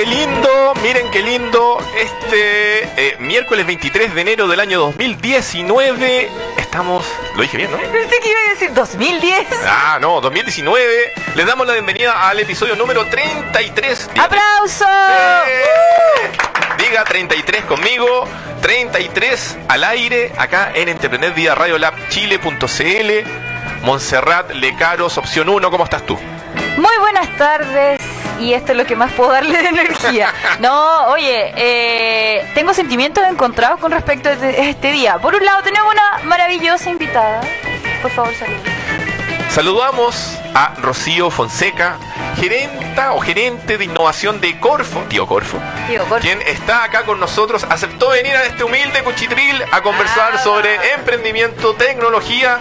qué lindo, miren qué lindo. Este eh, miércoles 23 de enero del año 2019. Estamos. Lo dije bien, ¿no? Pensé que iba a decir 2010. Ah, no, 2019. Les damos la bienvenida al episodio número 33. Diga- ¡Aplauso! ¡Eh! Diga 33 conmigo. 33 al aire acá en Entrepreneur Vía Radio Lab Chile.cl. Montserrat Lecaros, opción 1. ¿Cómo estás tú? Muy buenas tardes. Y esto es lo que más puedo darle de energía. No, oye, eh, tengo sentimientos encontrados con respecto a este, este día. Por un lado, tenemos una maravillosa invitada. Por favor, saludos. Saludamos a Rocío Fonseca, gerenta o gerente de innovación de Corfo, tío Corfo, Tío, por- quien está acá con nosotros, aceptó venir a este humilde cuchitril a conversar Ah. sobre emprendimiento, tecnología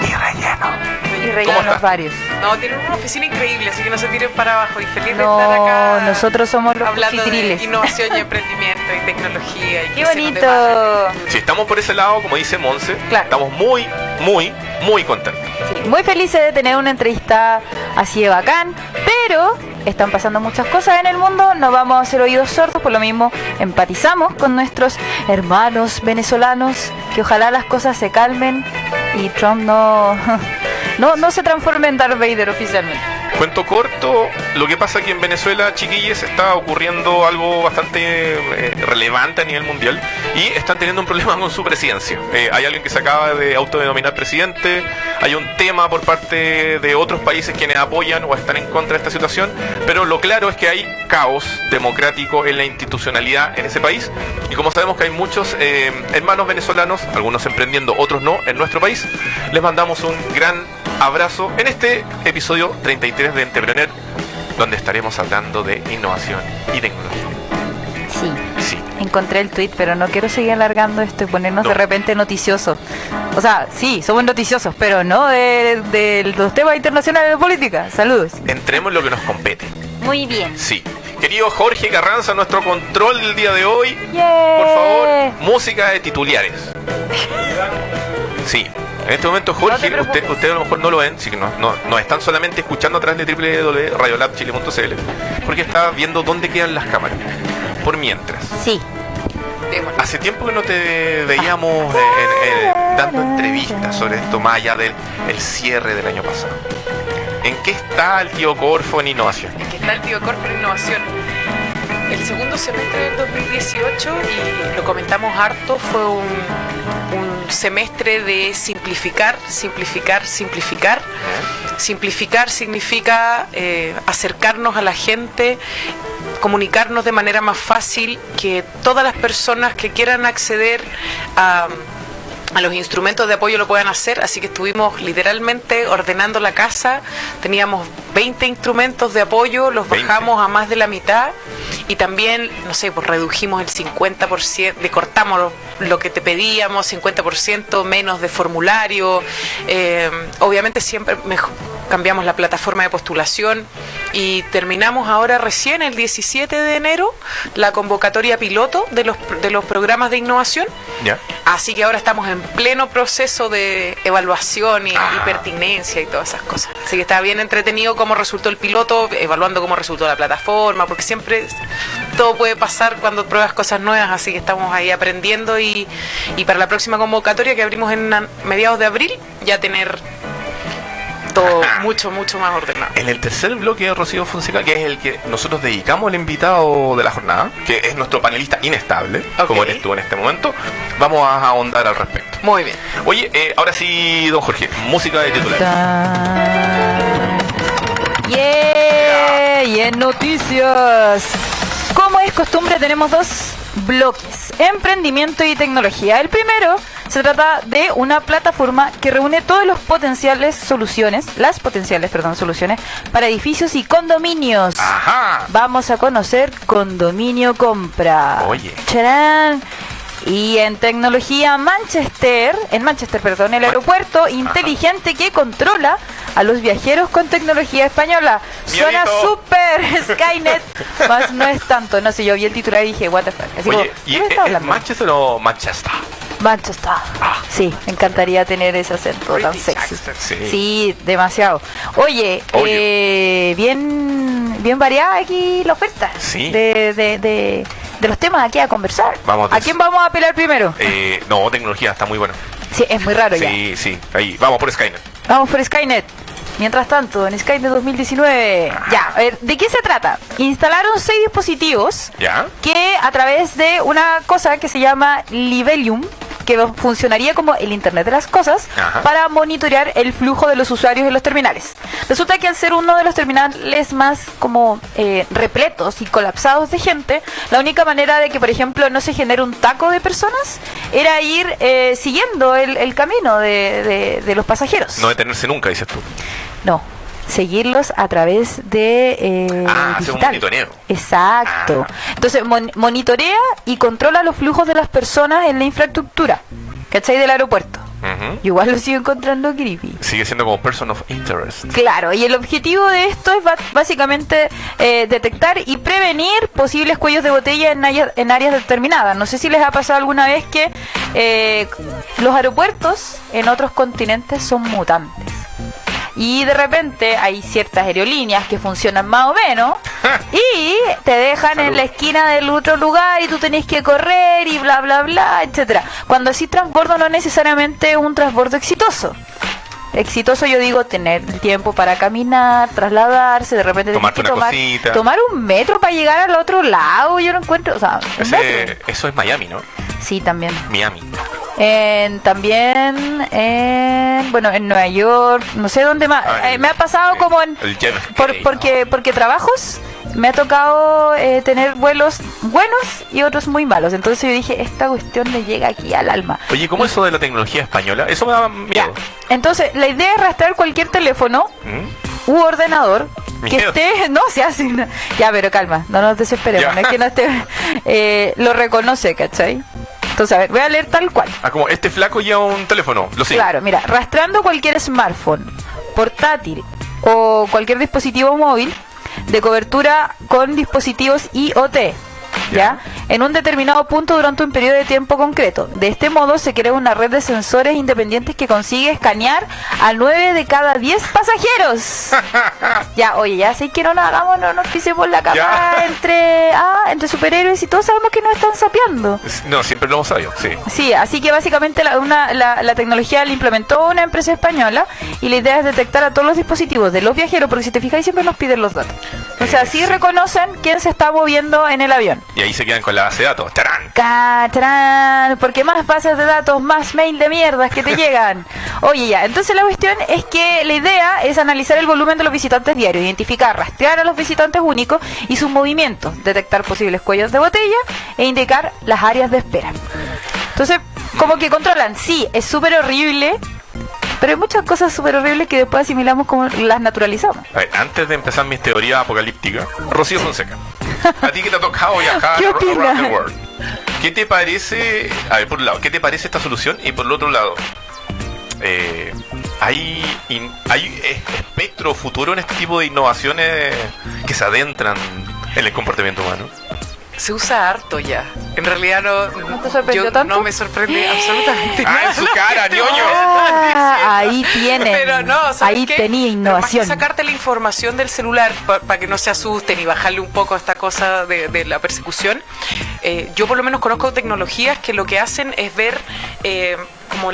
y relleno. Y rellenos varios. No, tienen una oficina increíble, así que no se tiren para abajo. Y feliz de No, estar acá. nosotros somos los hablando de innovación y emprendimiento y tecnología. Y ¡Qué bonito! Si estamos por ese lado, como dice Monse, Claro. estamos muy, muy, muy contentos. Sí, muy felices de tener una entrevista así de bacán, pero están pasando muchas cosas en el mundo, no vamos a hacer oídos sordos, por lo mismo empatizamos con nuestros hermanos venezolanos, que ojalá las cosas se calmen y Trump no, no, no se transforme en Darth Vader oficialmente. Cuento corto, lo que pasa aquí en Venezuela, chiquillos, está ocurriendo algo bastante eh, relevante a nivel mundial y están teniendo un problema con su presidencia. Eh, hay alguien que se acaba de autodenominar presidente, hay un tema por parte de otros países quienes apoyan o están en contra de esta situación, pero lo claro es que hay caos democrático en la institucionalidad en ese país y como sabemos que hay muchos eh, hermanos venezolanos, algunos emprendiendo, otros no, en nuestro país, les mandamos un gran abrazo en este episodio 33 de Entrepreneur, donde estaremos hablando de innovación y tecnología. Sí, Sí, encontré el tweet, pero no quiero seguir alargando esto y ponernos No. de repente noticiosos. O sea, sí, somos noticiosos, pero no de, de los temas internacionales de política. Saludos. entremos en lo que nos compete. Muy bien. Sí. Querido Jorge Carranza, nuestro control del día de hoy, Yeah. por favor, música de titulares. Sí. En este momento, Jorge, usted, ustedes a lo mejor no lo ven, así que no, no, nos están solamente escuchando a través de www.radiolabchile.cl, porque está viendo dónde quedan las cámaras. Por mientras, Sí. Hace tiempo que no te veíamos eh, en- dando entrevistas sobre esto, más allá del el cierre del año pasado. ¿En qué está el tío Corfo en innovación? Es que está el tío Corpo en innovación. El segundo semestre del 2018, y lo comentamos harto, fue un, un semestre de simplificar, simplificar, simplificar. Simplificar significa eh, acercarnos a la gente, comunicarnos de manera más fácil, que todas las personas que quieran acceder a, a los instrumentos de apoyo lo puedan hacer, así que estuvimos literalmente ordenando la casa, teníamos 20 instrumentos de apoyo, los 20. bajamos a más de la mitad y también, no sé, pues redujimos el 50%, le cortamos lo, lo que te pedíamos, 50% menos de formulario, eh, obviamente siempre cambiamos la plataforma de postulación y terminamos ahora recién el 17 de enero la convocatoria piloto de los, de los programas de innovación. ¿Ya? Así que ahora estamos en pleno proceso de evaluación y, y Ah. pertinencia y todas esas cosas. Así que está bien entretenido cómo resultó el piloto, evaluando cómo resultó la plataforma, porque siempre todo puede pasar cuando pruebas cosas nuevas, así que estamos ahí aprendiendo y, y para la próxima convocatoria que abrimos en mediados de abril, ya tener todo mucho, mucho más ordenado. En el tercer bloque de Rocío Fonseca, que es el que nosotros dedicamos al invitado de la jornada, que es nuestro panelista inestable, como eres tú en este momento, vamos a ahondar al respecto. Muy bien. Oye, eh, ahora sí, don Jorge, música de titular. Yeah, y en noticias. Como es costumbre, tenemos dos bloques: emprendimiento y tecnología. El primero se trata de una plataforma que reúne todos los potenciales soluciones, las potenciales, perdón, soluciones para edificios y condominios. Ajá. Vamos a conocer Condominio Compra. Oye. ¡Charán! Y en tecnología Manchester, en Manchester, perdón, el aeropuerto inteligente que controla a los viajeros con tecnología española. Suena súper Skynet, más no es tanto. No sé, yo vi el titular y dije, what the fuck. Así Oye, como, ¿y ¿qué me es, está es hablando? Manchester o Manchester? Manchester. Ah. Sí, me encantaría tener ese acento tan sexy. accent. Sí. Sí, demasiado. Oye, eh, bien, bien variada aquí la oferta. Sí. De, de, de, de los temas aquí a conversar. Vamos ¿A quién vamos a apelar primero? Eh, no, tecnología, está muy bueno. Sí, es muy raro ya. Sí, sí, ahí, vamos por Skynet. Vamos por Skynet. Mientras tanto, en Skynet 2019. Ya, a ver, ¿de qué se trata? Instalaron seis dispositivos ¿Ya? que a través de una cosa que se llama Libelium, que funcionaría como el Internet de las Cosas, Ajá. para monitorear el flujo de los usuarios en los terminales. Resulta que al ser uno de los terminales más como eh, repletos y colapsados de gente, la única manera de que, por ejemplo, no se genere un taco de personas era ir eh, siguiendo el, el camino de, de- de los pasajeros. No detenerse nunca, dices tú. No, seguirlos a través de eh, Ah, hacer un digital. monitoreo. Exacto. Ah. Entonces mon- monitorea y controla los flujos de las personas en la infraestructura. ¿Cachai? Del aeropuerto. Yo igual lo sigo encontrando creepy. Sigue siendo como person of interest. Claro, y el objetivo de esto es básicamente eh, detectar y prevenir posibles cuellos de botella en, área- en áreas determinadas. No sé si les ha pasado alguna vez que eh, los aeropuertos en otros continentes son mutantes. Y de repente hay ciertas aerolíneas que funcionan más o menos y te dejan en la esquina del otro lugar y tú tenés que correr y bla bla bla, etcétera. Cuando así transbordo no es necesariamente un transbordo exitoso. Exitoso yo digo tener el tiempo para caminar, trasladarse, de repente tenés que una tomar, tomar un metro para llegar al otro lado, yo no encuentro, o sea. Ese- eso es Miami, ¿no? Sí, también. Miami. En, también en, bueno, en Nueva York, no sé dónde más. Ah, Eh, me ha pasado el- como en... el por- porque, porque trabajos me ha tocado eh, tener vuelos buenos y otros muy malos. Entonces yo dije, esta cuestión me llega aquí al alma. Oye, ¿cómo eso de la tecnología española? Eso me da Ya. miedo. Entonces, la idea es rastrear cualquier teléfono ¿Mm? u ordenador que Miedo. esté, no se hace, ya, pero calma, no nos desesperemos, no es que no esté, eh, lo reconoce, ¿cachai? Entonces, a ver, voy a leer tal cual. Ah, como este flaco lleva un teléfono. Lo sigo. Claro, mira, rastreando cualquier smartphone, portátil o cualquier dispositivo móvil de cobertura con dispositivos IoT, ¿ya? En un determinado punto durante un periodo de tiempo concreto. De este modo se crea una red de sensores independientes que consigue escanear a 9 de cada 10 pasajeros. ya, oye, ya sé que no nos hagamos, no nos pisemos la cama entre, ah, entre superhéroes y todos sabemos que nos están sapeando. No, siempre lo hemos sabido, sí. Sí, así que básicamente la, una- la, la tecnología la implementó una empresa española y la idea es detectar a todos los dispositivos de los viajeros, porque si te fijas siempre nos piden los datos. O sea, Eh, sí. reconocen quién se está moviendo en el avión. Y ahí se quedan con la base de datos. ¡Tarán! Catrán, porque más bases de datos, más mail de mierdas que te llegan. Oye, ya, entonces la cuestión es que la idea es analizar el volumen de los visitantes diarios, identificar, rastrear a los visitantes únicos y sus movimientos, detectar posibles cuellos de botella e indicar las áreas de espera. Entonces, como que controlan, sí, es súper horrible, pero hay muchas cosas súper horribles que después asimilamos como las naturalizamos. A ver, antes de empezar mis teorías apocalípticas, Rocío Fonseca, a ti que te ha tocado viajar ¿Qué around the world, ¿qué te parece, a ver, por un lado, qué te parece esta solución? Y por el otro lado, eh, ¿hay, in- ¿hay espectro futuro en este tipo de innovaciones que se adentran en el comportamiento humano? Se usa harto ya. En realidad no, ¿No te sorprendió yo tanto? No me sorprende absolutamente Ah, nada en su cara, ñoño. Ah, ahí tienen. Pero no, ¿sabes ahí qué? tenía Pero más que innovación. sacarte la información del celular para que no se asusten y bajarle un poco a esta cosa de, de la persecución. eh, yo por lo menos conozco tecnologías que lo que hacen es ver eh, como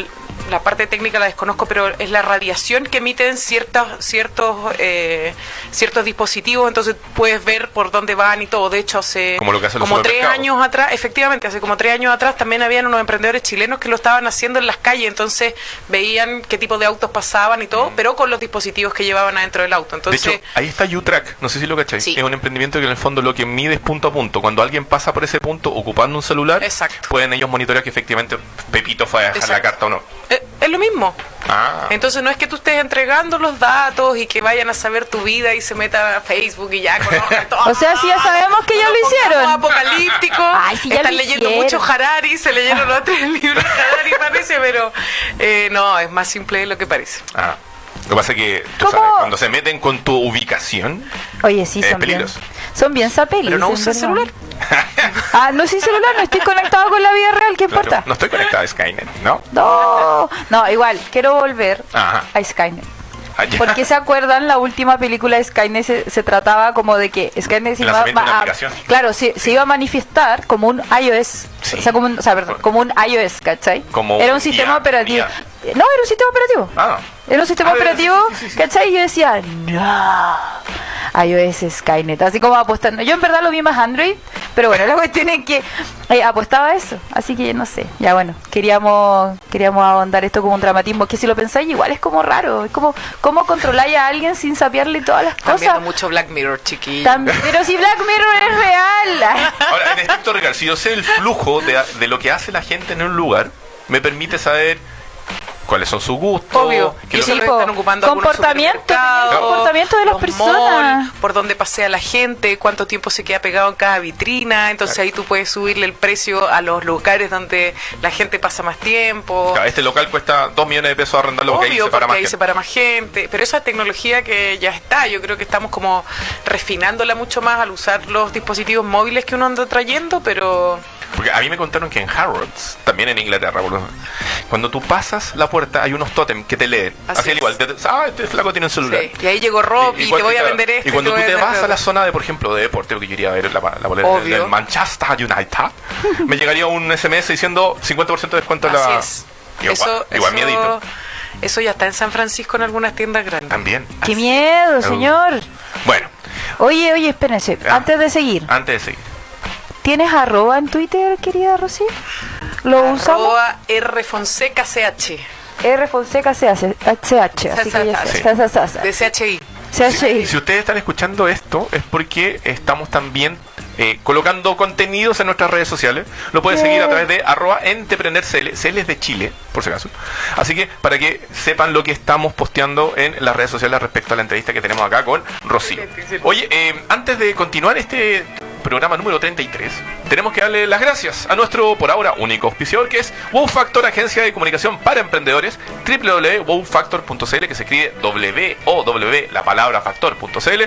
la parte técnica la desconozco, pero es la radiación que emiten ciertos ciertos eh, ciertos dispositivos, entonces puedes ver por dónde van y todo. De hecho, hace Como lo que como tres años atrás, efectivamente, hace como tres años atrás también habían unos emprendedores chilenos que lo estaban haciendo en las calles, entonces veían qué tipo de autos pasaban y todo, pero con los dispositivos que llevaban adentro del auto. De Entonces, hecho, ahí está U-Track, no sé si lo cacháis. Sí. Es un emprendimiento que en el fondo lo que mide es punto a punto. Cuando alguien pasa por ese punto ocupando un celular, Exacto. pueden ellos monitorear que efectivamente Pepito fue a dejar la carta o no. Eh, es lo mismo. Ah, Entonces no es que tú estés entregando los datos y que vayan a saber tu vida y se metan a Facebook y ya conozcan todo. O sea, sí, ya sabemos que ya lo hicieron. apocalíptico. Ay, sí, ya Están lo leyendo hicieron. mucho Harari, se leyeron los tres libros de Harari parece, pero eh, no, es más simple de lo que parece. ah. Lo que pasa es que, tú ¿Cómo? sabes, cuando se meten con tu ubicación, Oye, sí, Es son bien, peligroso. son bien sapelis. Pero no en usa verdad. celular. Ah, no soy celular, no estoy conectado con la vida real, ¿qué importa? no estoy conectado a Skynet, ¿no? No, no, igual, quiero volver Ajá. a Skynet. Ah, ya. Porque se acuerdan, la última película de Skynet se, se trataba como de que Skynet se El iba lanzamiento de una a- aplicación. claro, se, se iba a manifestar como un iOS, Sí. o sea, como un, o sea, perdón, como un iOS, ¿cachai? Como era un un sistema IA, operativo. IA. No, era un sistema operativo. Ah, Era un sistema Ah, operativo, sí, sí, sí, sí. ¿cachai? Y yo decía, no, iOS Skynet. Así como apostando. Yo en verdad lo vi más Android, pero bueno, la cuestión es que eh, apostaba a eso. Así que no sé, ya bueno, queríamos queríamos ahondar esto como un dramatismo, que si lo pensáis igual es como raro. Es como, ¿cómo controláis a alguien sin sapearle todas las Están viendo cosas? mucho Black Mirror, chiquillo. Pero si Black Mirror es real. Ahora, en estricto rigor, si yo sé el flujo de, de lo que hace la gente en un lugar, me permite saber cuáles son sus gustos. Obvio, qué están ocupando algunos Comportamiento, comportamiento de las los personas. por dónde pasea la gente, cuánto tiempo se queda pegado en cada vitrina, entonces ahí tú puedes subirle el precio a los lugares donde la gente pasa más tiempo. Claro, este local cuesta 2 millones de pesos arrendarlo porque ahí Obvio, se para porque más ahí gente. se para más gente, pero esa tecnología que ya está, yo creo que estamos como refinándola mucho más al usar los dispositivos móviles que uno anda trayendo, pero Porque a mí me contaron que en Harrods, también en Inglaterra, cuando tú pasas la puerta hay unos tótem que te leen. Así Así al es. igual, te- ah, este flaco tiene un celular. sí. y ahí llegó Rob y, te voy a vender esto. Y cuando tú te vas a la zona de, por ejemplo, de deporte, porque yo iría a ver la, la bolera Obvio. del Manchester United, me llegaría un SMS diciendo 50% de descuento en Así la... es. Igual, eso, igual eso- miedito. Eso ya está en San Francisco en algunas tiendas grandes. También. ¡Qué miedo, señor! Bueno, Oye, oye, espérense, Ah. antes de seguir. antes de seguir. ¿Tienes arroba en Twitter, querida Rosy? ¿Lo usamos? Arroba R Fonseca CH. R Fonseca CH, CH, así que ya Sí. sa- sa- sa- sa- De CHI. CHI. Si ustedes están escuchando esto es porque estamos también eh, colocando contenidos en nuestras redes sociales. Lo pueden seguir a través de arroba entreprendercl, CL es de Chile, por si acaso. Así que para que sepan lo que estamos posteando en las redes sociales respecto a la entrevista que tenemos acá con Rocío. Oye, eh, antes de continuar este programa número 33, tenemos que darle las gracias a nuestro, por ahora, único auspiciador, que es Wow Factor, agencia de comunicación para emprendedores, www.wowfactor.cl, que se escribe W-O-W, la palabra factor.cl,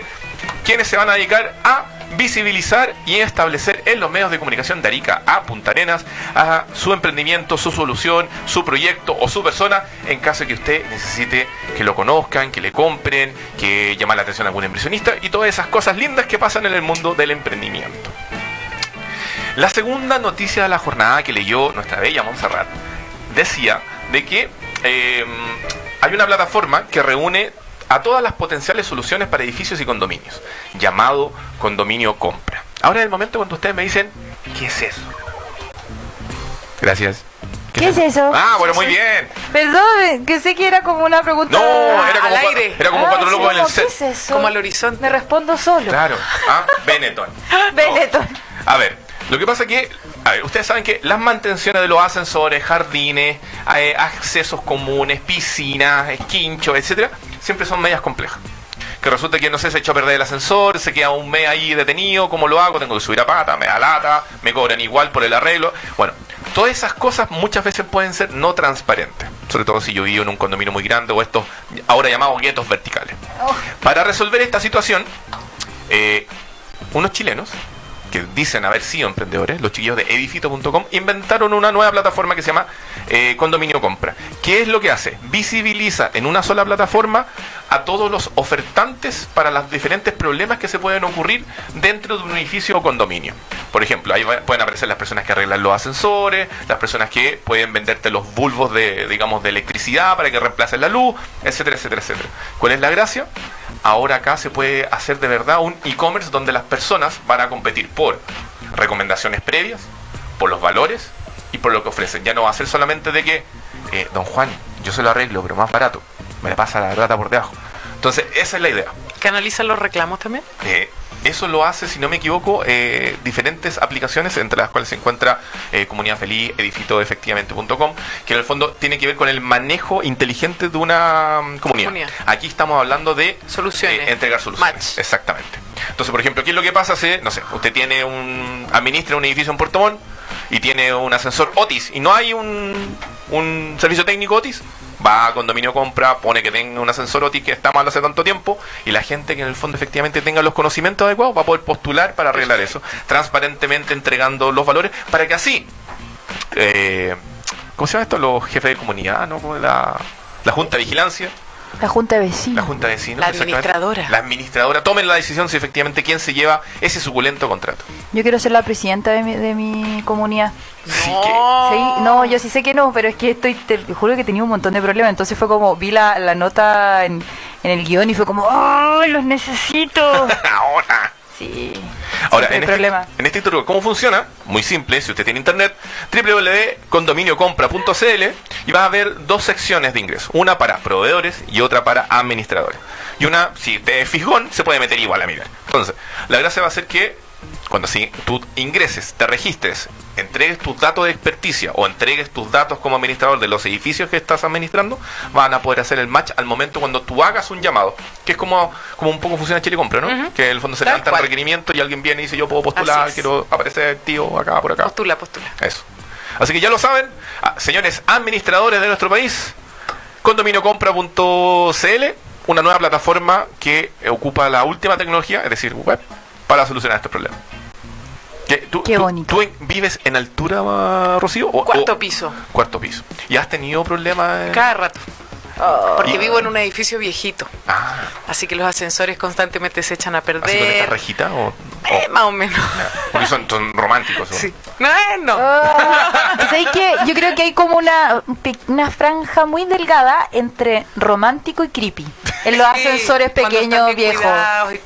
quienes se van a dedicar a visibilizar y establecer en los medios de comunicación de Arica a Punta Arenas a su emprendimiento, su solución, su proyecto o su persona en caso de que usted necesite que lo conozcan, que le compren, que llame la atención a algún inversionista y todas esas cosas lindas que pasan en el mundo del emprendimiento. La segunda noticia de la jornada que leyó nuestra bella Montserrat decía de que eh, hay una plataforma que reúne a todas las potenciales soluciones para edificios y condominios, llamado Condominio Compra. Ahora es el momento cuando ustedes me dicen, ¿qué es eso? Gracias. ¿Qué es eso? Ah, bueno, muy bien. Perdón, que sé que era como una pregunta. No, era como, al aire. era como Ah, cuatro sí, locos en el como, ¿Qué set. es eso? Como al horizonte. Me respondo solo. Claro. Ah, Benetton. Benetton. A ver, lo que pasa es que, a ver, ustedes saben que las mantenciones de los ascensores, jardines, eh, accesos comunes, piscinas, esquinchos, etcétera, siempre son medias complejas. Que resulta que no sé, se echó a perder el ascensor, se queda un mes ahí detenido, ¿cómo lo hago? Tengo que subir a pata, me da lata, me cobran igual por el arreglo. Bueno, todas esas cosas muchas veces pueden ser no transparentes, sobre todo si yo vivo en un condominio muy grande o estos ahora llamados guetos verticales. Para resolver esta situación, eh, unos chilenos que dicen haber sido emprendedores, los chiquillos de edifito.com, inventaron una nueva plataforma que se llama eh, Condominio Compra. ¿Qué es lo que hace? Visibiliza en una sola plataforma a todos los ofertantes para los diferentes problemas que se pueden ocurrir dentro de un edificio o condominio. Por ejemplo, ahí pueden aparecer las personas que arreglan los ascensores, las personas que pueden venderte los bulbos de, digamos, de electricidad para que reemplacen la luz, etcétera, etcétera, etcétera. ¿Cuál es la gracia? Ahora acá se puede hacer de verdad un e-commerce donde las personas van a competir por recomendaciones previas, por los valores y por lo que ofrecen. Ya no va a ser solamente de que, eh, don Juan, yo se lo arreglo, pero más barato. Me le pasa la rata por debajo. Entonces, esa es la idea. ¿Canalizan los reclamos también? Eh, eso lo hace, si no me equivoco, eh, diferentes aplicaciones, entre las cuales se encuentra eh, Comunidad Feliz, edifitoefectivamente.com, que en el fondo tiene que ver con el manejo inteligente de una mm, comunidad. Comunidad. Aquí estamos hablando de Soluciones. eh, entregar soluciones. Match. Exactamente. Entonces, por ejemplo, ¿qué es lo que pasa si, no sé, usted tiene un, administra un edificio en Puerto Montt y tiene un ascensor Otis y no hay un, un servicio técnico Otis? Va a condominio compra, pone que tenga un ascensor Otis que está mal hace tanto tiempo y la gente que en el fondo efectivamente tenga los conocimientos adecuados va a poder postular para arreglar eso, transparentemente entregando los valores para que así, eh, ¿cómo se llama esto? Los jefes de comunidad, ¿no? La, la Junta de Vigilancia La junta de La vecinos. junta de vecinos. La administradora. La administradora. Tomen la decisión si efectivamente quién se lleva ese suculento contrato. Yo quiero ser la presidenta de mi, de mi comunidad. Sí No. que- Sí, no, yo sí sé que no, pero es que estoy, te juro que tenía un montón de problemas. Entonces fue como, vi la, la nota en, en el guion y fue como, ¡ay, los necesito! Ahora. Sí. Ahora, en este, en este ¿cómo funciona? Muy simple, si usted tiene internet, www.condominiocompra.cl y va a ver dos secciones de ingresos, una para proveedores y otra para administradores. Y una, si te es fijón, se puede meter igual a mirar. Entonces, la gracia va a ser que cuando si tú ingreses, te registres, entregues tus datos de experticia o entregues tus datos como administrador de los edificios que estás administrando, van a poder hacer el match al momento cuando tú hagas un llamado, que es como, como un poco funciona Chile Compra, ¿no? Que en el fondo se levanta el requerimiento y alguien viene y dice yo puedo postular, quiero aparecer tío acá, por acá. Postula, postula. Eso. Así que ya lo saben, ah, señores administradores de nuestro país, condominiocompra.cl, una nueva plataforma que ocupa la última tecnología, es decir, web, para solucionar estos problemas. ¿Qué, tú, Qué bonito. ¿Tú en- vives en altura, Rocío? O- Cuarto o- piso. Cuarto piso. ¿Y has tenido problemas? en- Cada rato. Oh. Porque Y- vivo en un edificio viejito. Ah, Así que los ascensores constantemente se echan a ¿así con esta perder. rejita? O, o- Eh, más o menos. porque son, son románticos. ¿o? Sí. No, eh, no. Ah, ¿sabes qué? Yo creo que hay como una, una franja muy delgada entre romántico y creepy. En los Sí, ascensores pequeños, viejos.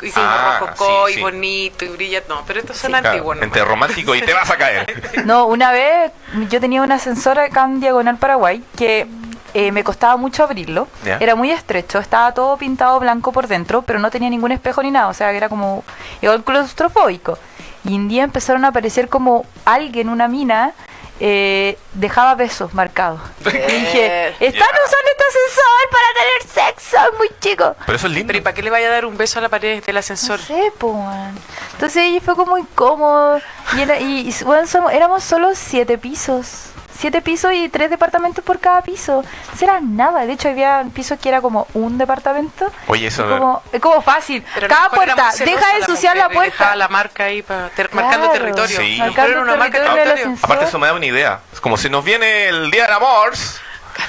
Y, y Ah, rococó sí, y sí. bonito y brilla. No, pero estos son Claro, antiguos. nomás. entre romántico y te vas a caer. No, una vez yo tenía un ascensor acá en Diagonal Paraguay que eh, me costaba mucho abrirlo. Era muy estrecho, estaba todo pintado blanco por dentro, pero no tenía ningún espejo ni nada, o sea, que era como igual claustrofóbico. Y un día empezaron a aparecer como alguien, una mina, eh, dejaba besos marcados. Y dije, están Ya. usando este ascensor para tener sexo, es muy chico. Pero eso es lindo. Pero ¿y para qué le vaya a dar un beso a la pared del No ascensor? sé, po, man. Entonces ahí fue como incómodo. Y, era, y, y, bueno, somos- éramos solo siete pisos. Siete pisos y tres departamentos por cada piso. Eso era nada. De hecho, había pisos que era como un departamento. Oye, eso como, es como fácil. Pero cada puerta, deja de la ensuciar la dejaba puerta. la marca ahí para ter- marcando territorio. Sí. marcando una territorio. Aparte eso me da una idea. Es como si nos viene el día del amor.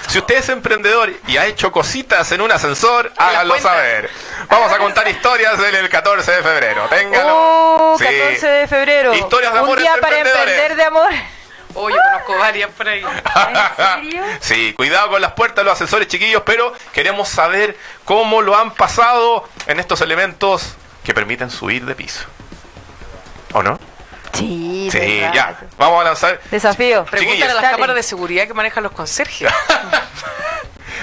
Si usted es emprendedor y ha hecho cositas en un ascensor, háganlo saber. Vamos a contar historias del el 14 de febrero. Ténganlo. Oh, Sí. 14 de febrero. Historias de Un amor día entre para emprendedores. emprender de amor. Oh, yo conozco varias por ahí. ¿En serio? Sí, cuidado con las puertas los ascensores, chiquillos, pero queremos saber cómo lo han pasado en estos elementos que permiten subir de piso. ¿O no? Sí, Sí, verdad. ya. Vamos a lanzar. Desafío. Pregúntale a las Dale. cámaras de seguridad que manejan los conserjes.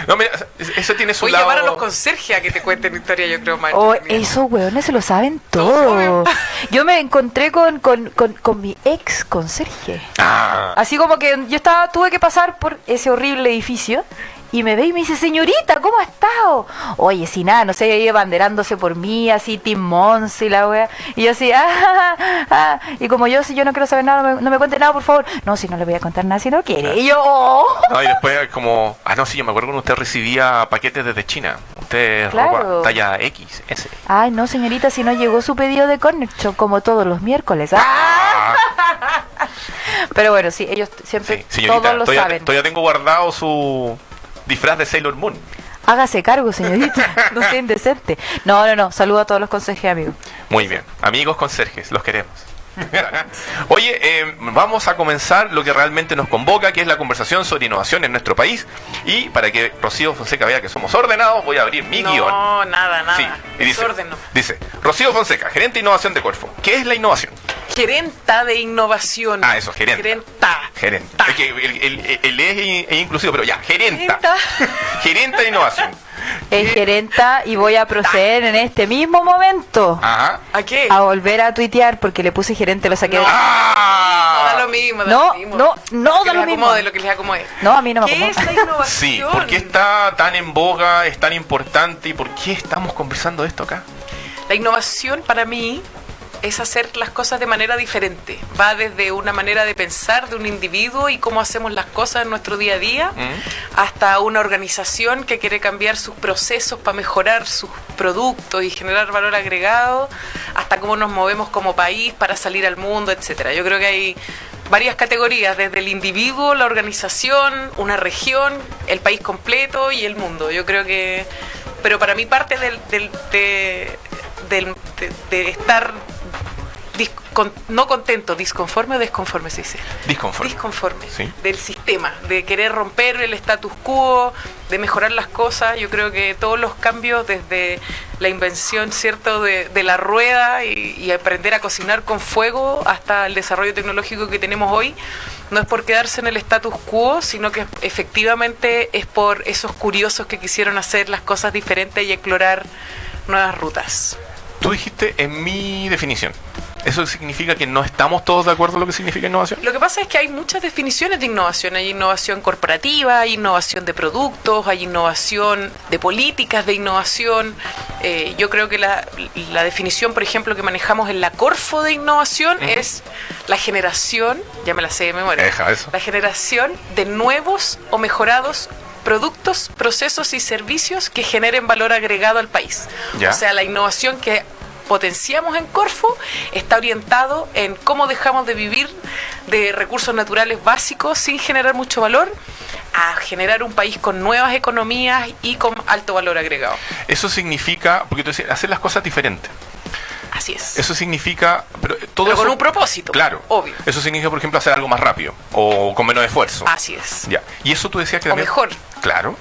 No, mira, eso tiene su Voy a lado. llamar a los conserjes a que te cuenten historia, yo creo, más. Oh, esos hueones se lo saben Todos todo. Yo me encontré con, con, con, con mi ex conserje. Ah, Así como que yo estaba, tuve que pasar por ese horrible edificio y me ve y me dice, señorita, ¿cómo ha estado? Oye, si nada, no sé, ahí abanderándose por mí, así, Tim Mons y la wea. Y yo así, ah, ah, ah. Y como yo, si yo no quiero saber nada, no me, no me cuente nada, por favor. No, si no le voy a contar nada si no quiere. Y yo, oh. no, y después como, ah, no, sí, yo me acuerdo cuando usted recibía paquetes desde China. Usted Claro. ropa talla X, S. Ay, no, señorita, si no llegó su pedido de Corner Shop como todos los miércoles. Ah. Ah, Pero bueno, sí, ellos siempre sí, señorita, todos lo todavía, saben. todavía tengo guardado su disfraz de Sailor Moon. Hágase cargo, señorita. no sea indecente. No, no, no. Saludo a todos los consejeros, amigos. Muy bien. Amigos conserjes, los queremos. Oye, eh, vamos a comenzar lo que realmente nos convoca, que es la conversación sobre innovación en nuestro país. Y para que Rocío Fonseca vea que somos ordenados, voy a abrir mi no, guion. nada, nada. Sí, y dice, no. dice, Rocío Fonseca, gerente de innovación de Corfo. ¿Qué es la innovación? Gerenta de innovación. Ah, eso, gerenta. Gerenta. Gerente. Es que el, el- el- el es in- es inclusivo, pero ya, gerenta. Gerenta. Gerente de innovación. Es gerenta y voy a proceder en este mismo momento Ajá. ¿A qué? a volver a tuitear porque le puse gerente, lo saqué de... No. Da lo mismo, da No, lo mismo. no, no da lo mismo. acomode, lo que les acomode. No, a mí no me ¿Qué acomoda. es la innovación? Sí, ¿por qué está tan en boga, es tan importante y por qué estamos conversando de esto acá? La innovación para mí es hacer las cosas de manera diferente. Va desde una manera de pensar de un individuo y cómo hacemos las cosas en nuestro día a día, Mm. hasta una organización que quiere cambiar sus procesos para mejorar sus productos y generar valor agregado, hasta cómo nos movemos como país para salir al mundo, etcétera. Yo creo que hay varias categorías, desde el individuo, la organización, una región, el país completo y el mundo. Yo creo que pero para mí parte del, del- de, del- de- de estar con- no contento, disconforme o desconforme se dice. Disconforme. Disconforme Sí. del sistema, de querer romper el status quo, de mejorar las cosas. Yo creo que todos los cambios desde la invención, ¿cierto?, de, de la rueda y, y aprender a cocinar con fuego hasta el desarrollo tecnológico que tenemos hoy, no es por quedarse en el status quo, sino que efectivamente es por esos curiosos que quisieron hacer las cosas diferentes y explorar nuevas rutas. Tú dijiste en mi definición. ¿Eso significa que no estamos todos de acuerdo en lo que significa innovación? Lo que pasa es que hay muchas definiciones de innovación. Hay innovación corporativa, hay innovación de productos, hay innovación de políticas de innovación. Eh, yo creo que la, la definición, por ejemplo, que manejamos en la Corfo de innovación es la generación, ya me la sé de memoria, Deja eso. la generación de nuevos o mejorados productos, procesos y servicios que generen valor agregado al país. Ya. O sea, la innovación que potenciamos en Corfo está orientado en cómo dejamos de vivir de recursos naturales básicos sin generar mucho valor a generar un país con nuevas economías y con alto valor agregado. Eso significa, porque tú decías, hacer las cosas diferentes. Así es. Eso significa, pero todo Pero con eso- un propósito, Claro. obvio. Eso significa, por ejemplo, hacer algo más rápido o con menos esfuerzo. Así es. Ya. Y eso tú decías que O también. mejor. Claro.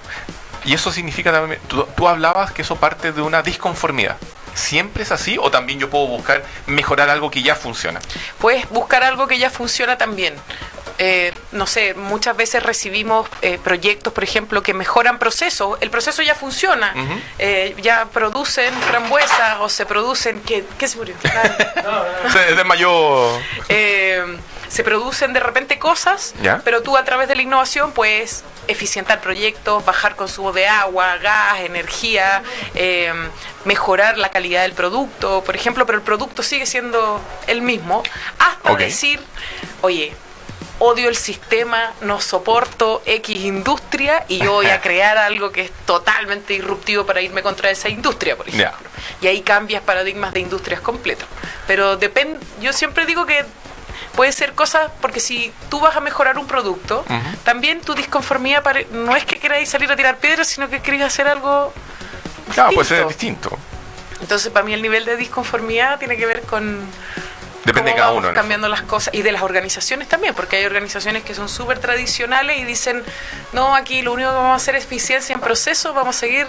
Y eso significa también. Tú, tú hablabas que eso parte de una disconformidad. ¿Siempre es así o también yo puedo buscar mejorar algo que ya funciona? Puedes buscar algo que ya funciona también. Eh, no sé, muchas veces recibimos eh, proyectos, por ejemplo, que mejoran procesos. El proceso ya funciona. Eh, ya producen frambuesas o se producen... ¿Qué, qué se murió? Nada. Se desmayó. Se producen de repente cosas, Ya. pero tú a través de la innovación puedes eficientar proyectos, bajar consumo de agua, gas, energía, eh, mejorar la calidad del producto, por ejemplo, pero el producto sigue siendo el mismo, hasta decir, oye, odio el sistema, no soporto X industria y yo voy a crear algo que es totalmente disruptivo para irme contra esa industria, por ejemplo. Y ahí cambias paradigmas de industrias completos. Pero depende, yo siempre digo que puede ser cosas, porque si tú vas a mejorar un producto, también tu disconformidad no es que queráis salir a tirar piedras, sino que queréis hacer algo Claro, puede ser distinto. Entonces, para mí el nivel de disconformidad tiene que ver con Depende de cada uno. ¿no? cambiando las cosas y de las organizaciones también, porque hay organizaciones que son súper tradicionales y dicen, no, aquí lo único que vamos a hacer es eficiencia en procesos, vamos a seguir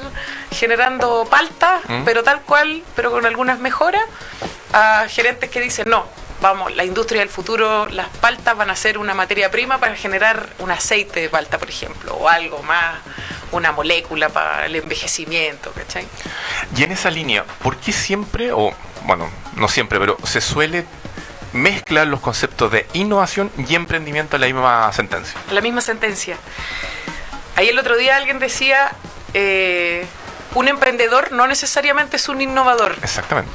generando palta, Mm. pero tal cual, pero con algunas mejoras, a gerentes que dicen, no. Vamos, la industria del futuro, las paltas van a ser una materia prima para generar un aceite de palta, por ejemplo, o algo más, una molécula para el envejecimiento, ¿cachai? Y en esa línea, ¿por qué siempre, o bueno, no siempre, pero se suele mezclar los conceptos de innovación y emprendimiento en la misma sentencia? La misma sentencia. Ahí el otro día alguien decía, eh, un emprendedor no necesariamente es un innovador. Exactamente.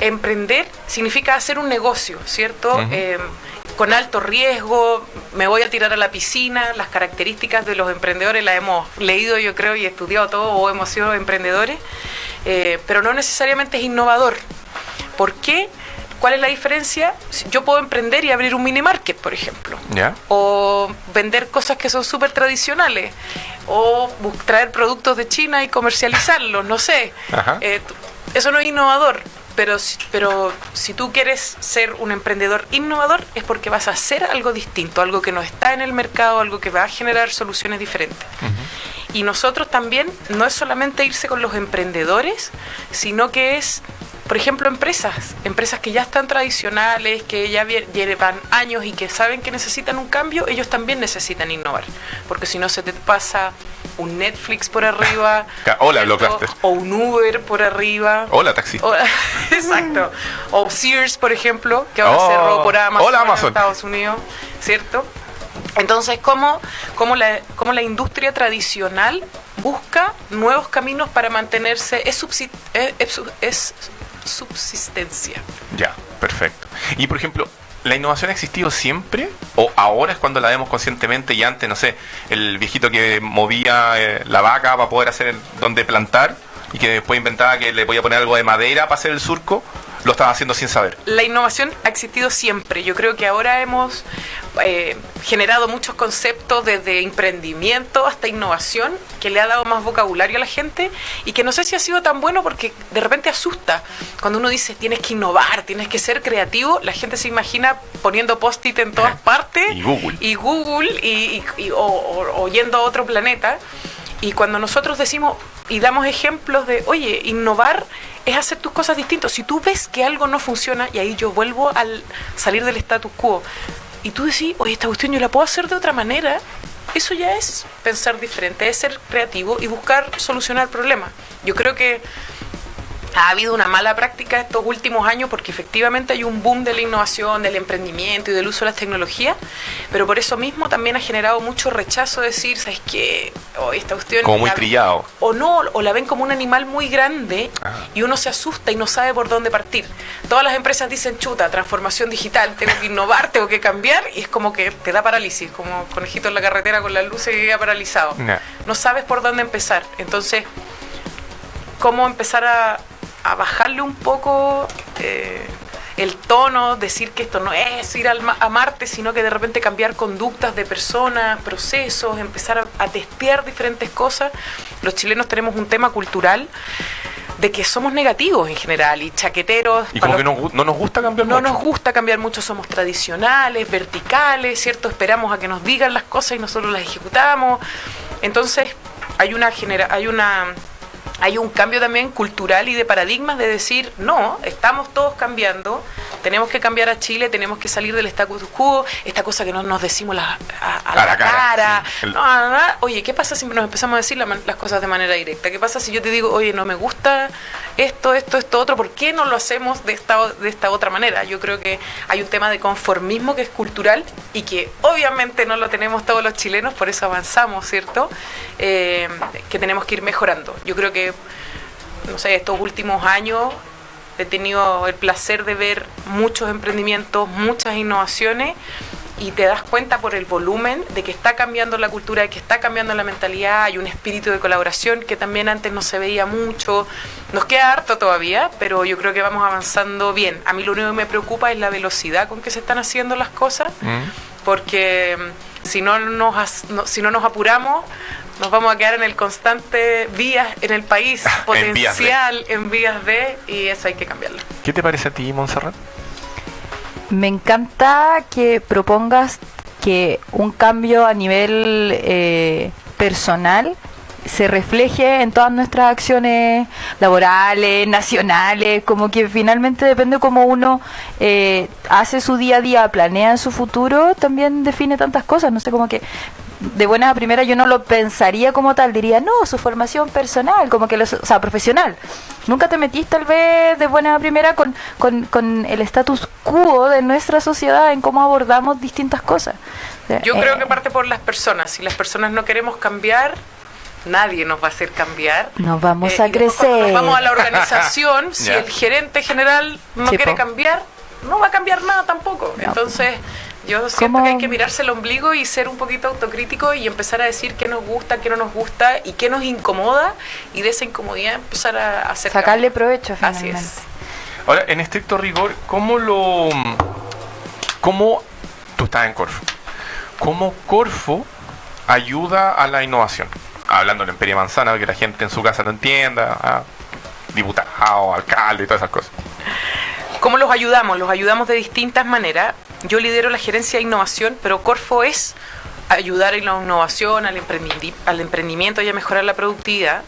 Emprender significa hacer un negocio, ¿cierto? Eh, con alto riesgo, me voy a tirar a la piscina, las características de los emprendedores las hemos leído yo creo y estudiado todo o hemos sido emprendedores, eh, pero no necesariamente es innovador. ¿Por qué? ¿Cuál es la diferencia? Yo puedo emprender y abrir un mini market, por ejemplo o vender cosas que son súper tradicionales, o traer productos de China y comercializarlos, no sé. Ajá. Eh, eso no es innovador, pero, si- pero si tú quieres ser un emprendedor innovador es porque vas a hacer algo distinto, algo que no está en el mercado, algo que va a generar soluciones diferentes. Y nosotros también no es solamente irse con los emprendedores, sino que es, por ejemplo, empresas, empresas que ya están tradicionales, que ya llevan años y que saben que necesitan un cambio, ellos también necesitan innovar, porque si no se te pasa un Netflix por arriba, hola, o un Uber por arriba. Hola, taxi. O- exacto. O Sears, por ejemplo, que ahora Oh, cerró por Amazon, hola, en Amazon. Estados Unidos, ¿cierto? Entonces, ¿cómo, cómo, la, cómo la industria tradicional busca nuevos caminos para mantenerse? Es, subsi- es, es su- es subsistencia. Ya, perfecto. Y por ejemplo, ¿la innovación ha existido siempre? ¿O ahora es cuando la vemos conscientemente y antes, no sé, el viejito que movía eh, la vaca para poder hacer donde plantar y que después inventaba que le podía poner algo de madera para hacer el surco? Lo estás haciendo sin saber? La innovación ha existido siempre. Yo creo que ahora hemos eh, generado muchos conceptos desde emprendimiento hasta innovación que le ha dado más vocabulario a la gente y que no sé si ha sido tan bueno porque de repente asusta. Cuando uno dice tienes que innovar, tienes que ser creativo, la gente se imagina poniendo post-it en todas partes Y Google. y Google y, y- y- o, o- o yendo a otro planeta. Y cuando nosotros decimos y damos ejemplos de, oye, innovar es hacer tus cosas distintas. Si tú ves que algo no funciona, y ahí yo vuelvo al salir del status quo, y tú decís, oye, esta cuestión yo la puedo hacer de otra manera, eso ya es pensar diferente, es ser creativo y buscar solucionar problemas. Yo creo que ha habido una mala práctica estos últimos años porque efectivamente hay un boom de la innovación, del emprendimiento y del uso de las tecnologías, pero por eso mismo también ha generado mucho rechazo decir, ¿sabes qué? Oh, esta cuestión Como muy la- trillado. o no, o la ven como un animal muy grande Ah. y uno se asusta y no sabe por dónde partir. Todas las empresas dicen, chuta, transformación digital, tengo que innovar, tengo que cambiar, y es como que te da parálisis, como conejito en la carretera con las luces y queda paralizado. No sabes por dónde empezar. Entonces, cómo empezar a, a bajarle un poco eh, el tono, decir que esto no es ir al a Marte, sino que de repente cambiar conductas de personas, procesos, empezar a, a testear diferentes cosas. Los chilenos tenemos un tema cultural de que somos negativos en general y chaqueteros. Y como que no, no nos gusta cambiar no mucho. nos gusta cambiar mucho, somos tradicionales, verticales, ¿cierto? Esperamos a que nos digan las cosas y nosotros las ejecutamos. Entonces, hay una genera hay una hay un cambio también cultural y de paradigmas de decir, no, estamos todos cambiando, tenemos que cambiar a Chile, tenemos que salir del status quo, esta cosa que no nos decimos la- a, a la, la cara, cara. sí. No, no, no. Oye, ¿qué pasa si nos empezamos a decir la las cosas de manera directa? ¿Qué pasa si yo te digo, oye, no me gusta esto, esto, esto, otro? ¿Por qué no lo hacemos de esta, de esta otra manera? Yo creo que hay un tema de conformismo que es cultural y que obviamente no lo tenemos todos los chilenos, por eso avanzamos, ¿cierto? Eh, que tenemos que ir mejorando. Yo creo que, no sé, estos últimos años he tenido el placer de ver muchos emprendimientos, muchas innovaciones y te das cuenta por el volumen de que está cambiando la cultura, de que está cambiando la mentalidad, hay un espíritu de colaboración que también antes no se veía mucho, nos queda harto todavía, pero yo creo que vamos avanzando bien. A mí lo único que me preocupa es la velocidad con que se están haciendo las cosas, Mm. porque mm, si no nos, si no nos apuramos, nos vamos a quedar en el constante vías en el país de. potencial en vías de y eso hay que cambiarlo. ¿Qué te parece a ti, Montserrat? Me encanta que propongas que un cambio a nivel eh, personal se refleje en todas nuestras acciones laborales, nacionales, como que finalmente depende cómo uno eh, hace su día a día, planea su futuro, también define tantas cosas, no sé, como que de buena a primera yo no lo pensaría como tal, diría, no, su formación personal, como que, lo, o sea, profesional. Nunca te metís tal vez de buena a primera con, con, con el status quo de nuestra sociedad en cómo abordamos distintas cosas. Yo Eh, creo que parte por las personas. Si las personas no queremos cambiar, nadie nos va a hacer cambiar. Nos vamos Eh, a crecer. nos vamos a la organización, si el gerente general no quiere cambiar, no va a cambiar nada tampoco. No. Entonces, yo siento ¿Cómo? que hay que mirarse el ombligo y ser un poquito autocrítico y empezar a decir qué nos gusta, qué no nos gusta y qué nos incomoda y de esa incomodidad empezar a hacer Sacarle provecho Así finalmente. es. Ahora, en estricto rigor, ¿cómo lo. ¿Cómo. Tú estás en Corfo. ¿Cómo Corfo ayuda a la innovación? Hablando en Imperia Manzana, que la gente en su casa lo entienda, ah, diputado, alcalde y todas esas cosas. ¿Cómo los ayudamos? Los ayudamos de distintas maneras. Yo lidero la gerencia de innovación, pero Corfo es ayudar en la innovación, al, emprendi- al emprendimiento y a mejorar la productividad.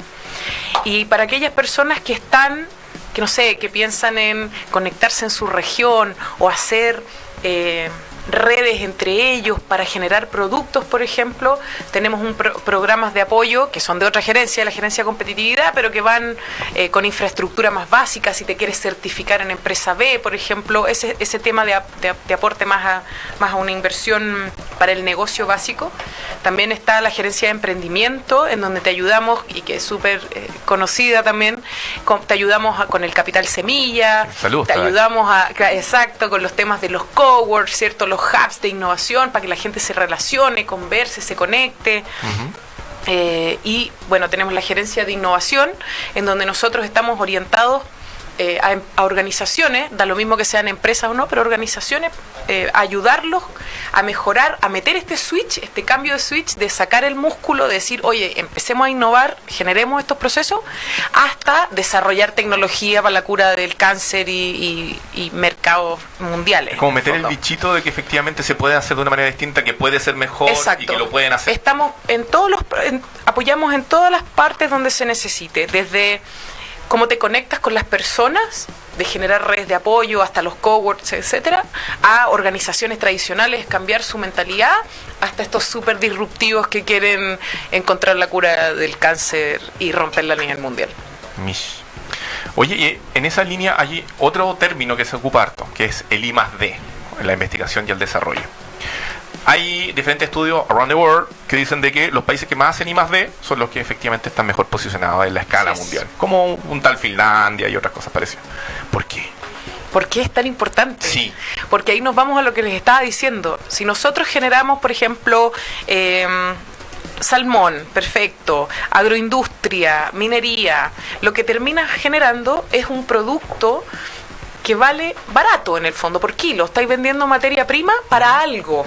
Y para aquellas personas que están, que no sé, que piensan en conectarse en su región o hacer eh, redes entre ellos para generar productos, por ejemplo, tenemos un pro- programas de apoyo que son de otra gerencia, la gerencia de competitividad, pero que van eh, con infraestructura más básica. Si te quieres certificar en empresa B, por ejemplo, ese, ese tema de, ap- de ap- de aporte más a, más a una inversión para el negocio básico. También está la gerencia de emprendimiento, en donde te ayudamos, y que es súper eh, conocida también, con- te ayudamos a- con el capital semilla, Saludos, te ayudamos a, exacto, con los temas de los coworks, ¿cierto? Los hubs de innovación, para que la gente se relacione, converse, se conecte. Eh, y bueno, tenemos la gerencia de innovación, en donde nosotros estamos orientados eh, a, em- a organizaciones, da lo mismo que sean empresas o no, pero organizaciones, eh, ayudarlos a mejorar, a meter este switch, este cambio de switch, de sacar el músculo, de decir, oye, empecemos a innovar, generemos estos procesos, hasta desarrollar tecnología para la cura del cáncer y, y- y mercados mundiales. Es como meter el bichito de que efectivamente se puede hacer de una manera distinta, que puede ser mejor Exacto. y que lo pueden hacer. Estamos en todos los en- apoyamos en todas las partes donde se necesite, desde cómo te conectas con las personas, de generar redes de apoyo hasta los coworks, etcétera, a organizaciones tradicionales, cambiar su mentalidad, hasta estos súper disruptivos que quieren encontrar la cura del cáncer y romperla a nivel mundial. Mish. Oye, en esa línea hay otro término que se ocupa harto, que es el I más D, la investigación y el desarrollo. Hay diferentes estudios around the world que dicen de que los países que más hacen I más D son los que efectivamente están mejor posicionados en la escala mundial, como un tal Finlandia y otras cosas parecidas. ¿Por qué? ¿Por qué es tan importante? Sí. Porque ahí nos vamos a lo que les estaba diciendo. Si nosotros generamos, por ejemplo, eh, salmón, perfecto, agroindustria, minería, lo que termina generando es un producto que vale barato en el fondo por kilo. Estáis vendiendo materia prima para algo.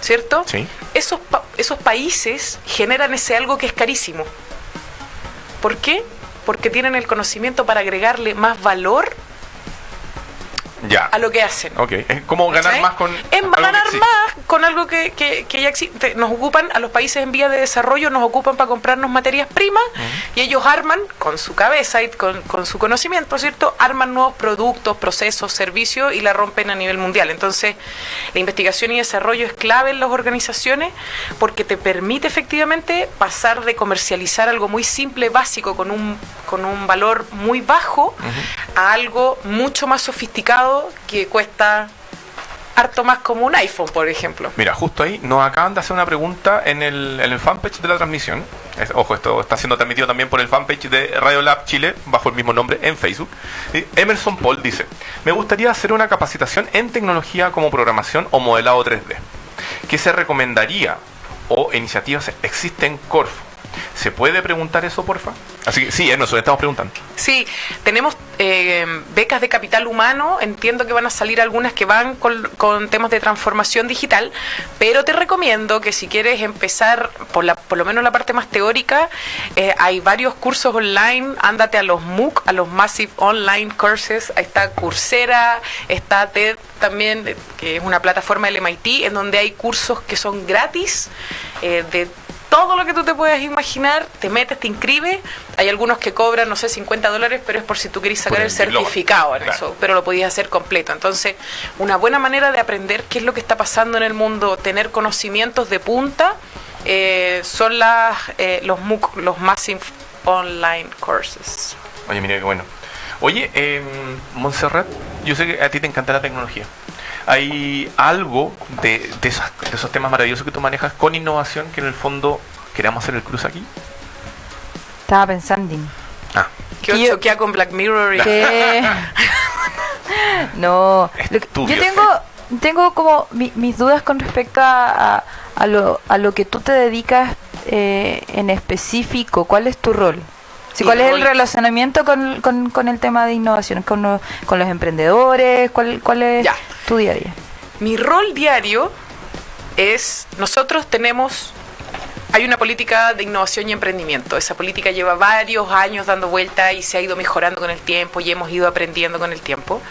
¿Cierto? Sí. Esos, pa- esos países generan ese algo que es carísimo. ¿Por qué? Porque tienen el conocimiento para agregarle más valor Ya. a lo que hacen. Ok, es como ganar más con. Que ganar más con algo que, que- que ya existe. Nos ocupan, a los países en vía de desarrollo, nos ocupan para comprarnos materias primas y ellos arman, con su cabeza y con, con su conocimiento, ¿cierto? Arman nuevos productos, procesos, servicios y la rompen a nivel mundial. Entonces, la investigación y desarrollo es clave en las organizaciones porque te permite efectivamente pasar de comercializar algo muy simple, básico, con un, con un valor muy bajo, a algo mucho más sofisticado que cuesta harto más como un iPhone, por ejemplo. Mira, justo ahí nos acaban de hacer una pregunta en el, el fanpage de la transmisión. Ojo, esto está siendo transmitido también por el fanpage de Radio Lab Chile, bajo el mismo nombre, en Facebook. Emerson Paul dice, me gustaría hacer una capacitación en tecnología como programación o modelado 3D. ¿Qué se recomendaría o iniciativas existen en Corfo? ¿Se puede preguntar eso, porfa? Así que sí, Emerson, estamos preguntando. Sí, tenemos eh, becas de capital humano, entiendo que van a salir algunas que van con, con temas de transformación digital, pero te recomiendo que si quieres empezar por, la, por lo menos la parte más teórica, eh, hay varios cursos online, ándate a los MOOC, a los Massive Online Courses, ahí está Coursera, está TED también, eh, que es una plataforma del MIT, en donde hay cursos que son gratis eh, de todo lo que tú te puedas imaginar, te metes, te inscribes. Hay algunos que cobran, no sé, 50 dólares, pero es por si tú querés sacar el certificado en claro. eso, pero lo podías hacer completo. Entonces, una buena manera de aprender qué es lo que está pasando en el mundo, tener conocimientos de punta, eh, son las, eh, los MOOC, los Massive Online Courses. Oye, mira qué bueno. Oye, eh, Montserrat, yo sé que a ti te encanta la tecnología. ¿Hay algo de, de esos, de esos temas maravillosos que tú manejas con innovación que en el fondo queramos hacer el cruce aquí? Estaba pensando. Ah, yo- choquea con Black Mirror y... que- no. Lo que- Estúpido. yo tengo, tengo como mi- mis dudas con respecto a, a, a lo, a lo que tú te dedicas eh, en específico. ¿Cuál es tu rol? Sí, ¿Cuál es el relacionamiento con, con, con el tema de innovación? ¿Con, con los emprendedores? ¿Cuál, cuál es Ya. tu día a día? Mi rol diario es, nosotros tenemos, hay una política de innovación y emprendimiento. Esa política lleva varios años dando vuelta y se ha ido mejorando con el tiempo y hemos ido aprendiendo con el tiempo.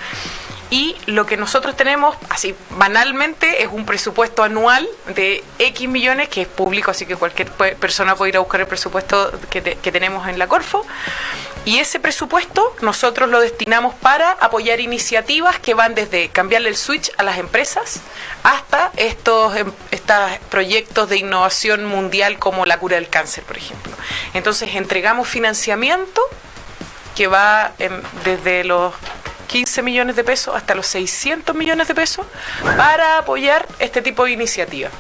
Y lo que nosotros tenemos, así banalmente, es un presupuesto anual de X millones, que es público, así que cualquier pe- persona puede ir a buscar el presupuesto que, te- que tenemos en la Corfo. Y ese presupuesto nosotros lo destinamos para apoyar iniciativas que van desde cambiarle el switch a las empresas hasta estos, em- estos proyectos de innovación mundial como la cura del cáncer, por ejemplo. Entonces entregamos financiamiento que va desde los 15 millones de pesos hasta los 600 millones de pesos para apoyar este tipo de iniciativas.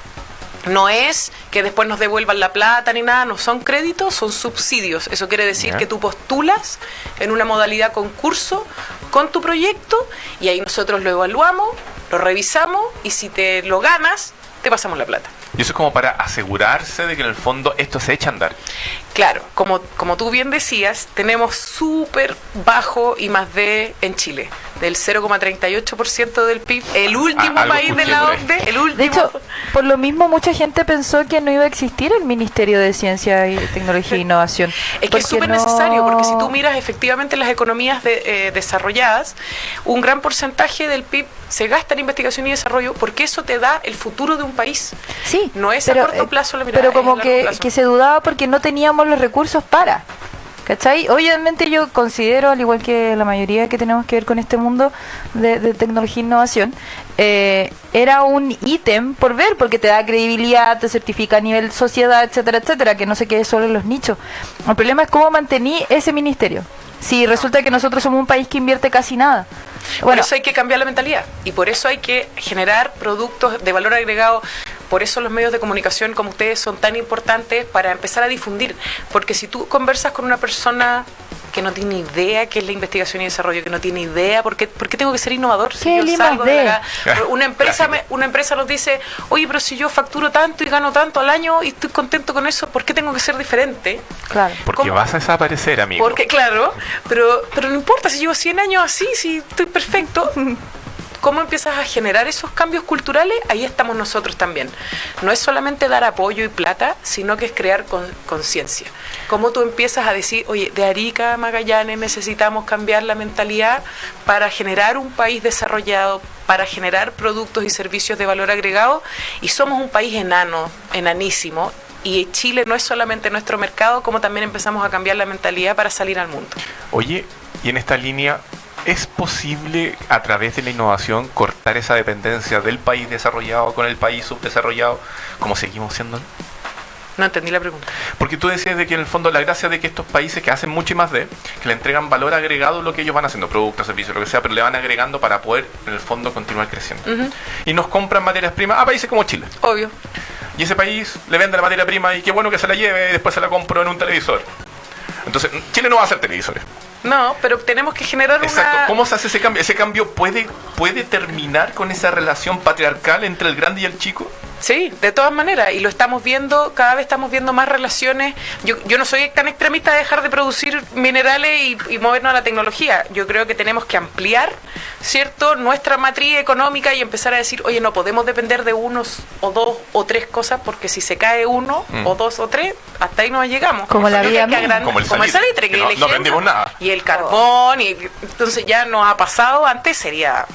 No es que después nos devuelvan la plata ni nada, no son créditos, son subsidios. Eso quiere decir que tú postulas en una modalidad concurso con tu proyecto y ahí nosotros lo evaluamos, lo revisamos y si te lo ganas, te pasamos la plata. Y eso es como para asegurarse de que en el fondo esto se echa a andar. Claro, como, como tú bien decías, tenemos súper bajo y más D en Chile, del 0,38% del PIB, el último Ah, algo país de la. OCDE, el último. De hecho, por lo mismo mucha gente pensó que no iba a existir el Ministerio de Ciencia y Tecnología e Innovación. Es que es súper no- necesario, porque si tú miras efectivamente las economías de- eh, desarrolladas, un gran porcentaje del PIB se gasta en investigación y desarrollo, porque eso te da el futuro de un país. Sí, No es a corto plazo la mirada, Pero como que, plazo. que se dudaba porque no teníamos los recursos para. ¿Cachai? Obviamente yo considero, al igual que la mayoría que tenemos que ver con este mundo de, de tecnología e innovación, eh, era un ítem por ver, porque te da credibilidad, te certifica a nivel sociedad, etcétera, etcétera, que no se quede solo en los nichos. El problema es cómo mantení ese ministerio. Si resulta que nosotros somos un país que invierte casi nada. Por Bueno, eso hay que cambiar la mentalidad y por eso hay que generar productos de valor agregado. Por eso los medios de comunicación como ustedes son tan importantes para empezar a difundir. Porque si tú conversas con una persona que no tiene idea qué es la investigación y desarrollo, que no tiene idea por qué, por qué tengo que ser innovador si ¿Qué yo salgo de la una empresa me- una empresa nos dice, oye, pero si yo facturo tanto y gano tanto al año y estoy contento con eso, ¿por qué tengo que ser diferente? claro. Porque ¿Cómo? vas a desaparecer, amigo. Porque, claro, pero, pero no importa si llevo 100 años así, si estoy perfecto. ¿Cómo empiezas a generar esos cambios culturales? Ahí estamos nosotros también. No es solamente dar apoyo y plata, sino que es crear con- conciencia. ¿Cómo tú empiezas a decir, oye, de Arica a Magallanes necesitamos cambiar la mentalidad para generar un país desarrollado, para generar productos y servicios de valor agregado? Y somos un país enano, enanísimo, y Chile no es solamente nuestro mercado, como también empezamos a cambiar la mentalidad para salir al mundo. Oye, y en esta línea, ¿es posible a través de la innovación cortar esa dependencia del país desarrollado con el país subdesarrollado, como seguimos siendo? No entendí la pregunta. Porque tú decías de que en el fondo la gracia de que estos países que hacen mucho y más de, que le entregan valor agregado lo que ellos van haciendo, productos, servicios, lo que sea, pero le van agregando para poder en el fondo continuar creciendo. Y nos compran materias primas a países como Chile. Obvio. Y ese país le vende la materia prima y qué bueno que se la lleve y después se la compro en un televisor. Entonces, Chile no va a hacer televisores. No, pero tenemos que generar Exacto. una... ¿Cómo se hace ese cambio? ¿Ese cambio puede, puede terminar con esa relación patriarcal entre el grande y el chico? Sí, de todas maneras, y lo estamos viendo, cada vez estamos viendo más relaciones. Yo, yo no soy tan extremista de dejar de producir minerales y, y movernos a la tecnología. Yo creo que tenemos que ampliar, ¿cierto?, nuestra matriz económica y empezar a decir, oye, no podemos depender de unos o dos o tres cosas, porque si se cae uno Mm. o dos o tres, hasta ahí no llegamos. Como la vida Como el como el salitre, que que no- no nada. Y el carbón, y entonces ya nos ha pasado, antes sería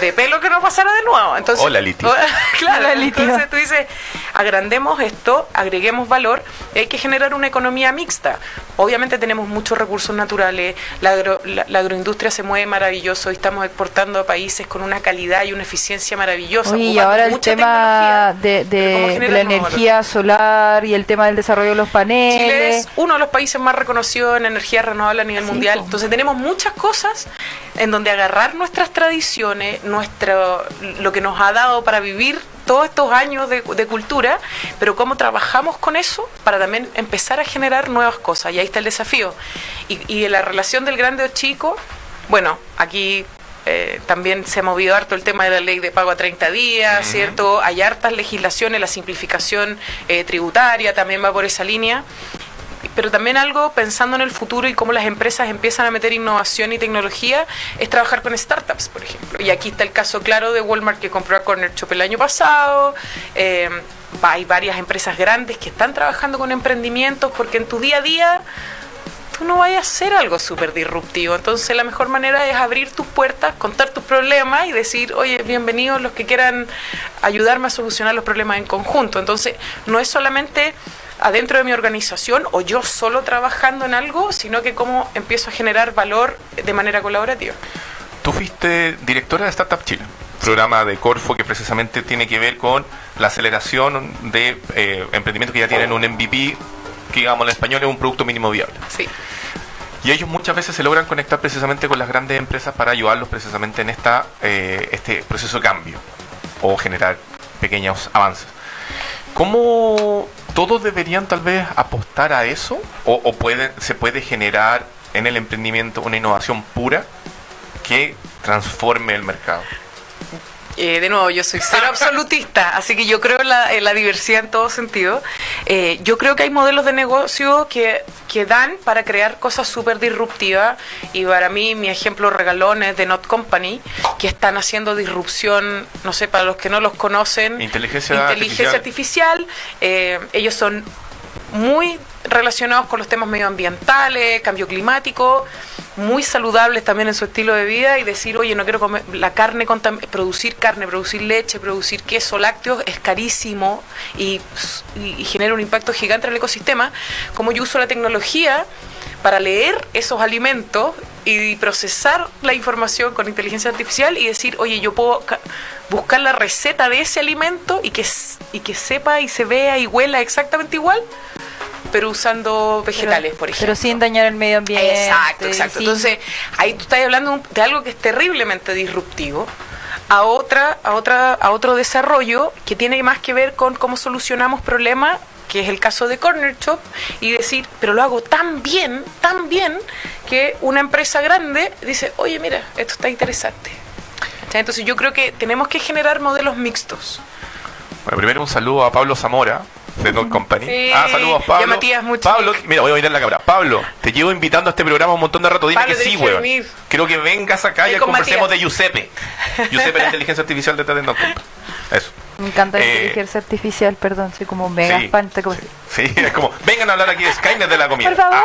de pelo que no pasara de nuevo. Entonces, Hola, litio. claro, Hola, litio. entonces tú dices, agrandemos esto, agreguemos valor, y hay que generar una economía mixta. Obviamente tenemos muchos recursos naturales, la, agro- la- la agroindustria se mueve maravilloso y estamos exportando a países con una calidad y una eficiencia maravillosa. Oye, y ahora el mucha tema tecnología. de, Pero ¿cómo de- de la nuevo valor? energía solar y el tema del desarrollo de los Chile paneles. es uno de los países más reconocidos en energía renovable a nivel Sí, mundial. Entonces tenemos muchas cosas en donde agarrar nuestras tradiciones, nuestro, lo que nos ha dado para vivir todos estos años de, de cultura, pero cómo trabajamos con eso para también empezar a generar nuevas cosas. Y ahí está el desafío. Y, y en la relación del grande o chico, bueno, aquí eh, también se ha movido harto el tema de la ley de pago a 30 días, ¿cierto? Hay hartas legislaciones, la simplificación eh, tributaria también va por esa línea. Pero también algo pensando en el futuro y cómo las empresas empiezan a meter innovación y tecnología es trabajar con startups, por ejemplo. Y aquí está el caso claro de Walmart que compró a Corner Shop el año pasado. Eh, hay varias empresas grandes que están trabajando con emprendimientos porque en tu día a día tú no vayas a hacer algo súper disruptivo. Entonces la mejor manera es abrir tus puertas, contar tus problemas y decir, oye, bienvenidos los que quieran ayudarme a solucionar los problemas en conjunto. Entonces no es solamente adentro de mi organización o yo solo trabajando en algo, sino que cómo empiezo a generar valor de manera colaborativa. Tú fuiste directora de Startup Chile, programa de Corfo que precisamente tiene que ver con la aceleración de eh, emprendimientos que ya tienen un MVP, que digamos en español es un producto mínimo viable. Sí. Y ellos muchas veces se logran conectar precisamente con las grandes empresas para ayudarlos precisamente en esta, eh, este proceso de cambio o generar pequeños avances. ¿Cómo todos deberían tal vez apostar a eso? ¿O, se puede generar en el emprendimiento una innovación pura que transforme el mercado? Eh, de nuevo, yo soy cero absolutista, así que yo creo en la, en la diversidad en todo sentido. Eh, yo creo que hay modelos de negocio que, que dan para crear cosas súper disruptivas y para mí mi ejemplo regalón es de Not Company, que están haciendo disrupción, no sé, para los que no los conocen, Inteligencia inteligencia artificial. Eh, ellos son muy relacionados con los temas medioambientales, cambio climático, muy saludables también en su estilo de vida y decir, oye, no quiero comer la carne, producir carne, producir leche, producir queso, lácteos es carísimo y, genera un impacto gigante en el ecosistema. Como yo uso la tecnología para leer esos alimentos y procesar la información con inteligencia artificial y decir, oye, yo puedo ca- buscar la receta de ese alimento y que, y que sepa y se vea y huela exactamente igual, pero usando vegetales, por ejemplo. Pero sin dañar el medio ambiente. Exacto, exacto. Entonces, ahí tú estás hablando de algo que es terriblemente disruptivo a otra, a otra, a otro desarrollo que tiene más que ver con cómo solucionamos problemas, que es el caso de Corner Shop, y decir, pero lo hago tan bien, tan bien, que una empresa grande dice, oye, mira, esto está interesante. Entonces yo creo que tenemos que generar modelos mixtos. Bueno, primero un saludo a Pablo Zamora de Not Company. Sí, ah, saludos y Pablo. Matías Muchnik. Pablo, mira, voy a mirar la cámara. Pablo, te llevo invitando a este programa un montón de rato. Dime Pablo, que sí, weón. Quiero que vengas acá y con conversemos Matías. de Giuseppe. Giuseppe, la inteligencia artificial detrás de Not Company. Eso. Me encanta la Eh, inteligencia artificial, perdón, soy como mega Sí, fan. te como- sí, sí, es como, vengan a hablar aquí de Skynet de la comida. Por favor.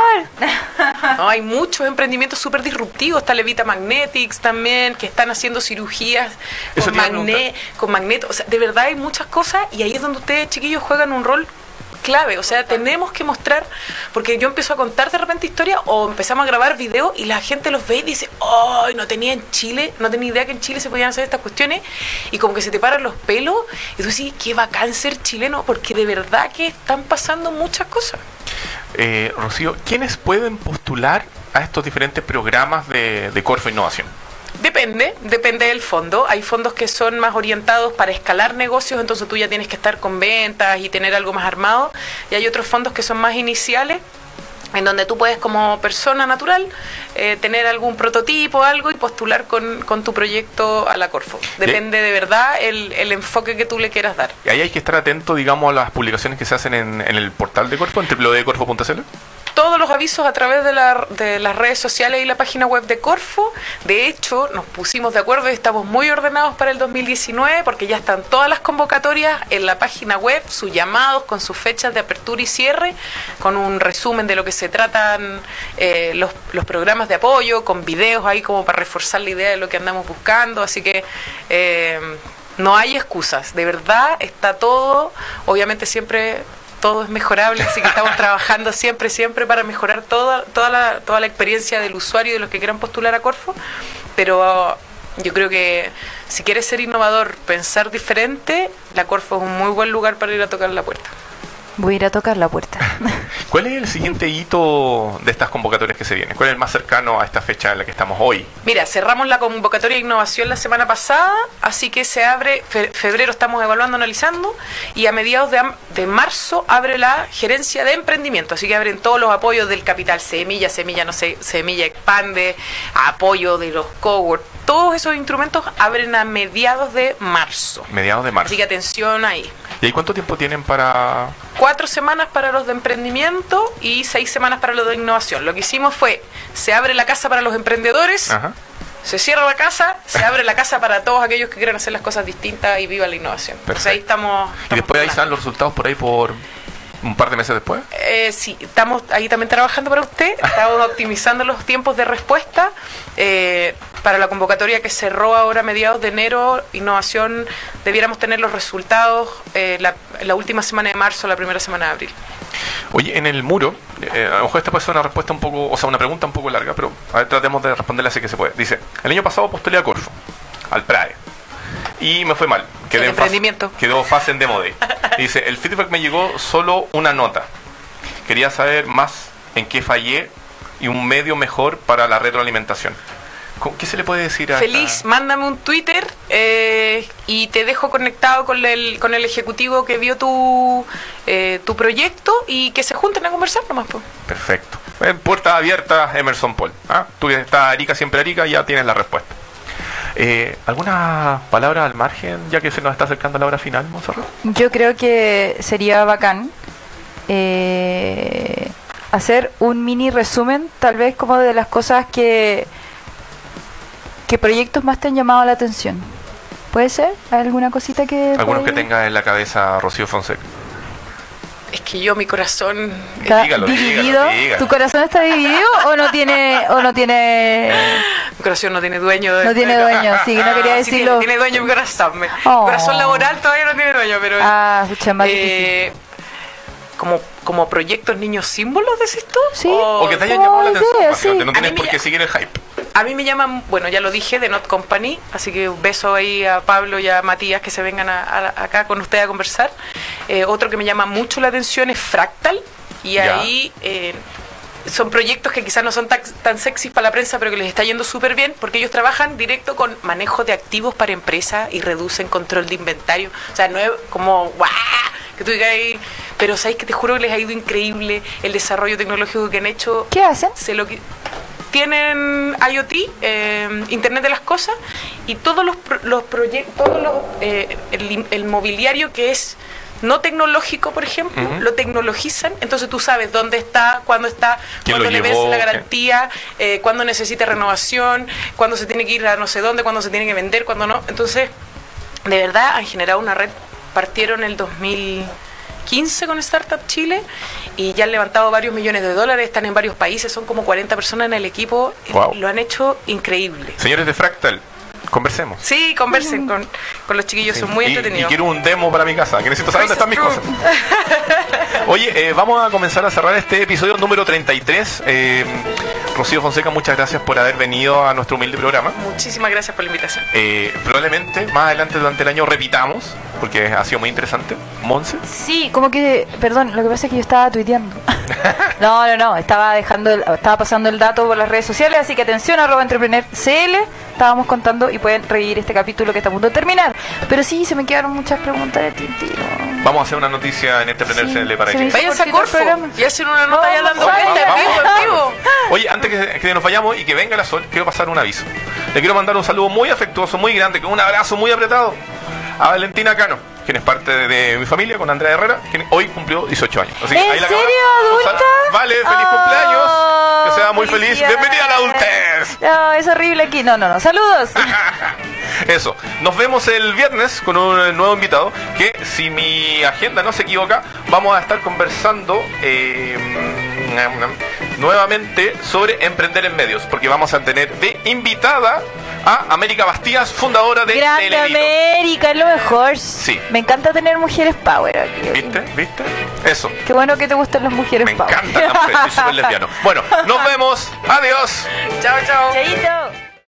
Ah, No, hay muchos emprendimientos súper disruptivos. Está Levita Magnetics también, que están haciendo cirugías con, magne con magneto. O sea, de verdad hay muchas cosas y ahí es donde ustedes, chiquillos, juegan un rol clave. O sea, tenemos que mostrar, porque yo empiezo a contar de repente historias o empezamos a grabar videos y la gente los ve y dice, ¡ay! no tenía en Chile, no tenía idea que en Chile se podían hacer estas cuestiones y como que se te paran los pelos y tú dices, qué bacán ser chileno, porque de verdad que están pasando muchas cosas. eh, Rocío, ¿quiénes pueden postular a estos diferentes programas de, de Corfo Innovación? Depende, depende del fondo. Hay fondos que son más orientados para escalar negocios, entonces tú ya tienes que estar con ventas y tener algo más armado. Y hay otros fondos que son más iniciales, en donde tú puedes como persona natural eh, tener algún prototipo, algo y postular con, con tu proyecto a la Corfo. Depende de verdad el, el enfoque que tú le quieras dar. Y ahí hay que estar atento, digamos, a las publicaciones que se hacen en, en el portal de Corfo, en www.corfo.cl. todos los avisos a través de, la- de las redes sociales y la página web de Corfo. De hecho, nos pusimos de acuerdo y estamos muy ordenados para el 2019 porque ya están todas las convocatorias en la página web, sus llamados con sus fechas de apertura y cierre, con un resumen de lo que se tratan eh, los, programas de apoyo, con videos ahí como para reforzar la idea de lo que andamos buscando. Así que... eh, no hay excusas, de verdad está todo, obviamente siempre todo es mejorable, así que estamos trabajando siempre, siempre para mejorar toda, toda, la, toda la experiencia del usuario y de los que quieran postular a Corfo, pero uh, yo creo que si quieres ser innovador, pensar diferente, la Corfo es un muy buen lugar para ir a tocar la puerta. Voy a ir a tocar la puerta. ¿Cuál es el siguiente hito de estas convocatorias que se vienen? ¿Cuál es el más cercano a esta fecha en la que estamos hoy? Mira, cerramos la convocatoria de innovación la semana pasada, así que se abre, fe- febrero estamos evaluando, analizando, y a mediados de, am- de marzo abre la gerencia de emprendimiento, así que abren todos los apoyos del capital Semilla, Semilla, no sé, Semilla Expande, apoyo de los cowork, todos esos instrumentos abren a mediados de marzo. Mediados de marzo. Así que atención ahí. ¿Y ahí cuánto tiempo tienen para...? Cuatro semanas para los de emprendimiento y seis semanas para los de innovación. Lo que hicimos fue, se abre la casa para los emprendedores, Ajá. se cierra la casa, se abre la casa para todos aquellos que quieran hacer las cosas distintas y viva la innovación. Entonces ahí Perfecto. estamos. Y después ahí están los resultados por ahí por un par de meses después. Eh, sí, estamos ahí también trabajando para usted. Estamos optimizando los tiempos de respuesta. Eh, para la convocatoria que cerró ahora a mediados de enero, innovación, debiéramos tener los resultados eh, la, la última semana de marzo, la primera semana de abril. Oye, en el muro, eh, a lo mejor esta puede ser una respuesta un poco, o sea, una pregunta un poco larga, pero a ver, tratemos de responderla así que se puede. Dice, el año pasado postulé a Corfo, al PRAE, y me fue mal. Quedé en fase- quedó fase en demo day. Dice, el feedback me llegó solo una nota. Quería saber más en qué fallé y un medio mejor para la retroalimentación. ¿Con- ¿Qué se le puede decir a Feliz, esta- mándame un Twitter eh, y te dejo conectado con el, con el ejecutivo que vio tu, eh, tu proyecto y que se junten a conversar nomás. pues. Perfecto. En puerta abierta, Emerson Paul. ¿ah? Tú estás Arica, siempre Arica, ya tienes la respuesta. Eh, ¿Alguna palabra al margen, ya que se nos está acercando la hora final, Monserrat? Yo creo que sería bacán eh, hacer un mini resumen, tal vez como de las cosas que ¿Qué proyectos más te han llamado la atención? ¿Puede ser? ¿Hay alguna cosita que... Algunos que tenga en la cabeza Rocío Fonseca. Es que yo, mi corazón. ¿Está dígalo, dividido? dígalo, dígalo. ¿Tu corazón está dividido o no tiene o no tiene Mi corazón no tiene dueño. no tiene dueño? Sí, no quería Sí, decirlo. tiene, tiene dueño mi corazón. Mi Oh. corazón laboral todavía no tiene dueño, pero. Ah, pucha, más difícil. Como, como proyectos niños símbolos, decís tú? Sí. O que te hayan Oh, llamado la idea, atención. sí. básicamente. No tienes por me qué seguir el hype. A mí me llaman, bueno, ya lo dije, de Not Company, así que un beso ahí a Pablo y a Matías que se vengan a- a- acá con ustedes a conversar. Eh, otro que me llama mucho la atención es Fractal, y Ya. ahí eh, son proyectos que quizás no son tan, tan sexys para la prensa, pero que les está yendo súper bien, porque ellos trabajan directo con manejo de activos para empresas y reducen control de inventario. O sea, no es como, ¡guau! Que tú digas ahí, pero sabéis que te juro que les ha ido increíble el desarrollo tecnológico que han hecho. ¿Qué hacen? se lo qui- tienen IoT, eh, Internet de las Cosas, y todos los, los proyectos, todos los, eh, el, el mobiliario que es no tecnológico, por ejemplo, lo tecnologizan, entonces tú sabes dónde está, cuándo está, ¿Quién cuándo le vence la garantía, eh, cuándo necesita renovación, cuándo se tiene que ir a no sé dónde, cuándo se tiene que vender, cuándo no. Entonces, de verdad han generado una red, partieron el 2015 con Startup Chile y ya han levantado varios millones de dólares, están en varios países, son como 40 personas en el equipo, y Wow. lo han hecho increíble. Señores de Fractal, conversemos. Sí, conversen con, con los chiquillos, son muy Y- y, entretenidos. quiero un demo para mi casa, que necesito saber dónde están mis cosas. Oye, eh, vamos a comenzar a cerrar este episodio número 33. Eh, Rocío Fonseca, muchas gracias por haber venido a nuestro humilde programa. Muchísimas gracias por la invitación. Eh, probablemente más adelante durante el año repitamos, porque ha sido muy interesante. Monse. Sí, como que, perdón, lo que pasa es que yo estaba tuiteando. No, no, no, estaba dejando, el- estaba pasando el dato por las redes sociales, así que atención, arroba entrepreneur CL, estábamos contando y pueden revivir este capítulo que está a punto de terminar. Pero sí, se me quedaron muchas preguntas de tintero. Vamos a hacer una noticia en este Sí, CL para hizo Váyanse a Corfo y hacen una nota ya en vamos, vivo, en vamos. vivo. Oye, antes que, que nos vayamos y que venga la sol, quiero pasar un aviso. Le quiero mandar un saludo muy afectuoso, muy grande, con un abrazo muy apretado a Valentina Cano, quien es parte de, de mi familia, con Andrea Herrera, quien hoy cumplió 18 años. Así que ¿En ahí la serio, adulta? Vale, feliz Oh, cumpleaños. Que sea muy feliz. Bienvenida a la adultez. No, es horrible aquí. No, no, no. Saludos. Eso. Nos vemos el viernes con un nuevo invitado que, si mi agenda no se equivoca, vamos a estar conversando eh, nuevamente sobre emprender en medios, porque vamos a tener de invitada a América Bastías, fundadora de Grande. América, es lo mejor. Sí. Me encanta tener mujeres power aquí. ¿Viste? ¿Viste? Eso. Qué bueno que te gustan las mujeres Me power. las mujeres, soy súper lesbiano. Bueno, nos vemos. Adiós. Chao, chao. Chaito.